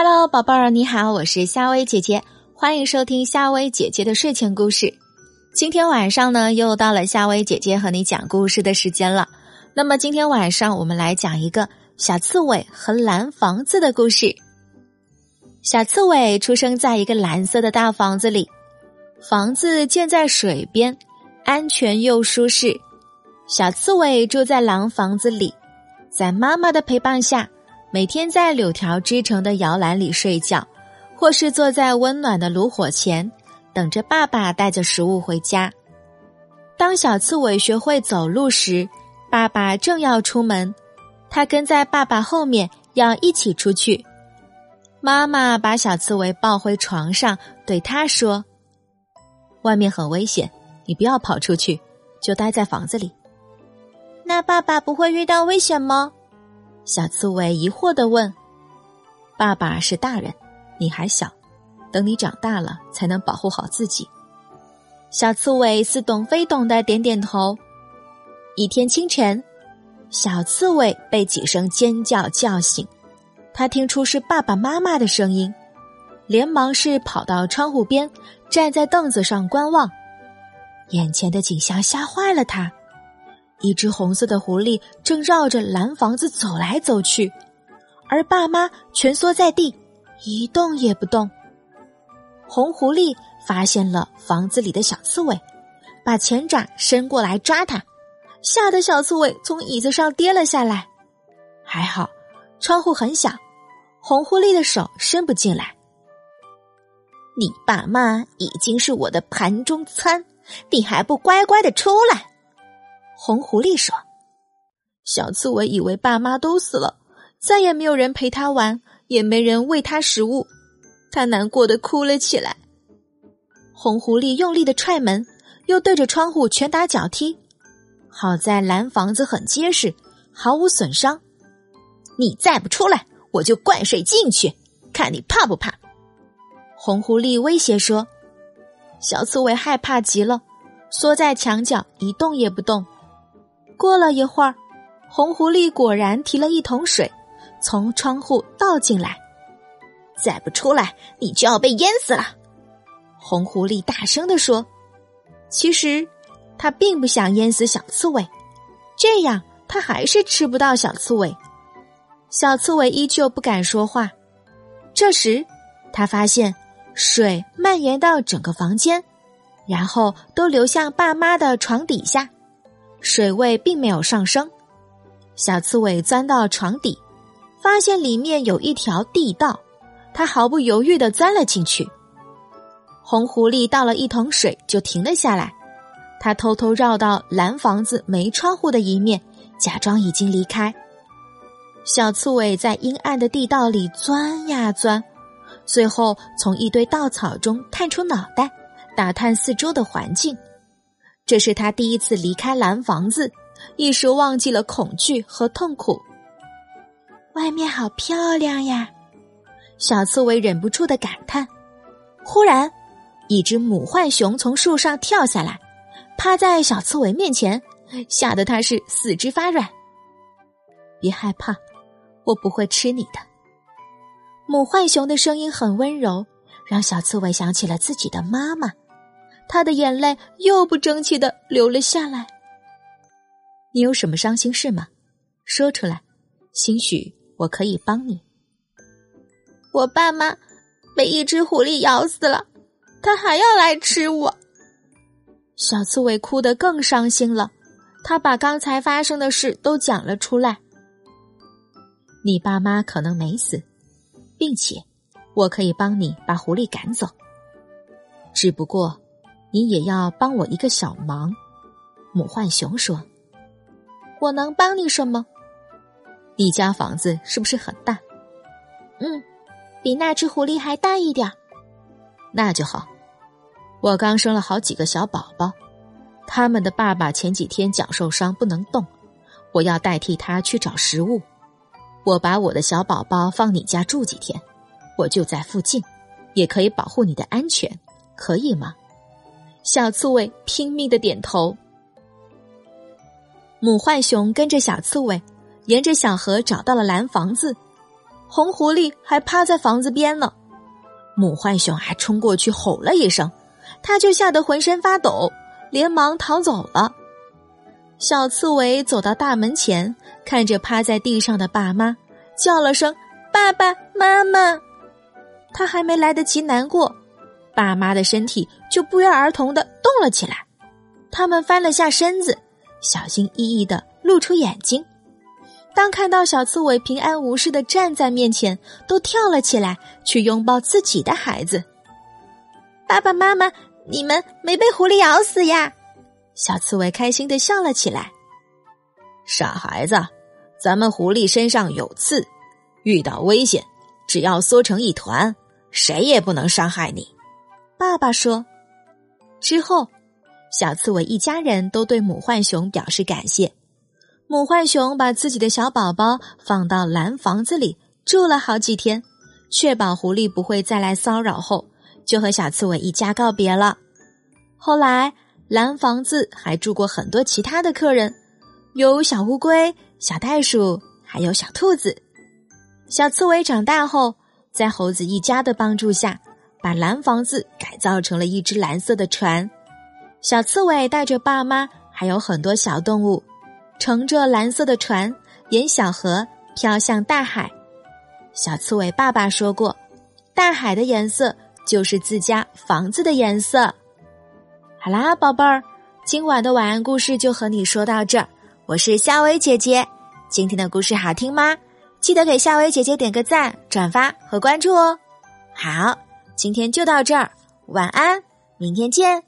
Hello，宝贝儿，你好，我是夏薇姐姐，欢迎收听夏薇姐姐的睡前故事。今天晚上呢，又到了夏薇姐姐和你讲故事的时间了。那么今天晚上，我们来讲一个小刺猬和蓝房子的故事。小刺猬出生在一个蓝色的大房子里，房子建在水边，安全又舒适。小刺猬住在蓝房子里，在妈妈的陪伴下。每天在柳条织成的摇篮里睡觉，或是坐在温暖的炉火前，等着爸爸带着食物回家。当小刺猬学会走路时，爸爸正要出门，他跟在爸爸后面，要一起出去。妈妈把小刺猬抱回床上，对他说：“外面很危险，你不要跑出去，就待在房子里。”那爸爸不会遇到危险吗？小刺猬疑惑的问：“爸爸是大人，你还小，等你长大了才能保护好自己。”小刺猬似懂非懂的点点头。一天清晨，小刺猬被几声尖叫叫醒，他听出是爸爸妈妈的声音，连忙是跑到窗户边，站在凳子上观望。眼前的景象吓坏了他。一只红色的狐狸正绕着蓝房子走来走去，而爸妈蜷缩在地，一动也不动。红狐狸发现了房子里的小刺猬，把前爪伸过来抓它，吓得小刺猬从椅子上跌了下来。还好，窗户很小，红狐狸的手伸不进来。你爸妈已经是我的盘中餐，你还不乖乖的出来？红狐狸说：“小刺猬以为爸妈都死了，再也没有人陪他玩，也没人喂他食物，他难过的哭了起来。”红狐狸用力的踹门，又对着窗户拳打脚踢。好在蓝房子很结实，毫无损伤。你再不出来，我就灌水进去，看你怕不怕！红狐狸威胁说。小刺猬害怕极了，缩在墙角一动也不动。过了一会儿，红狐狸果然提了一桶水，从窗户倒进来。再不出来，你就要被淹死了！红狐狸大声地说：“其实，他并不想淹死小刺猬，这样他还是吃不到小刺猬。”小刺猬依旧不敢说话。这时，他发现水蔓延到整个房间，然后都流向爸妈的床底下。水位并没有上升，小刺猬钻到床底，发现里面有一条地道，它毫不犹豫的钻了进去。红狐狸倒了一桶水就停了下来，他偷偷绕到蓝房子没窗户的一面，假装已经离开。小刺猬在阴暗的地道里钻呀钻，最后从一堆稻草中探出脑袋，打探四周的环境。这是他第一次离开蓝房子，一时忘记了恐惧和痛苦。外面好漂亮呀，小刺猬忍不住的感叹。忽然，一只母浣熊从树上跳下来，趴在小刺猬面前，吓得它是四肢发软。别害怕，我不会吃你的。母浣熊的声音很温柔，让小刺猬想起了自己的妈妈。他的眼泪又不争气的流了下来。你有什么伤心事吗？说出来，兴许我可以帮你。我爸妈被一只狐狸咬死了，他还要来吃我。小刺猬哭得更伤心了，他把刚才发生的事都讲了出来。你爸妈可能没死，并且我可以帮你把狐狸赶走，只不过。你也要帮我一个小忙，母浣熊说：“我能帮你什么？你家房子是不是很大？嗯，比那只狐狸还大一点。那就好。我刚生了好几个小宝宝，他们的爸爸前几天脚受伤不能动，我要代替他去找食物。我把我的小宝宝放你家住几天，我就在附近，也可以保护你的安全，可以吗？”小刺猬拼命的点头。母浣熊跟着小刺猬，沿着小河找到了蓝房子。红狐狸还趴在房子边呢。母浣熊还冲过去吼了一声，他就吓得浑身发抖，连忙逃走了。小刺猬走到大门前，看着趴在地上的爸妈，叫了声“爸爸妈妈”。他还没来得及难过，爸妈的身体就不约而同的动了起来。他们翻了下身子，小心翼翼的露出眼睛。当看到小刺猬平安无事的站在面前，都跳了起来，去拥抱自己的孩子。爸爸妈妈，你们没被狐狸咬死呀？小刺猬开心的笑了起来。傻孩子，咱们狐狸身上有刺，遇到危险，只要缩成一团，谁也不能伤害你。爸爸说。之后，小刺猬一家人都对母浣熊表示感谢。母浣熊把自己的小宝宝放到蓝房子里住了好几天，确保狐狸不会再来骚扰后，就和小刺猬一家告别了。后来，蓝房子还住过很多其他的客人，有小乌龟、小袋鼠，还有小兔子。小刺猬长大后，在猴子一家的帮助下，把蓝房子改造成了一只蓝色的船。小刺猬带着爸妈，还有很多小动物。乘着蓝色的船，沿小河飘向大海。小刺猬爸爸说过：“大海的颜色就是自家房子的颜色。”好啦，宝贝儿，今晚的晚安故事就和你说到这儿。我是夏薇姐姐，今天的故事好听吗？记得给夏薇姐姐点个赞、转发和关注哦。好，今天就到这儿，晚安，明天见。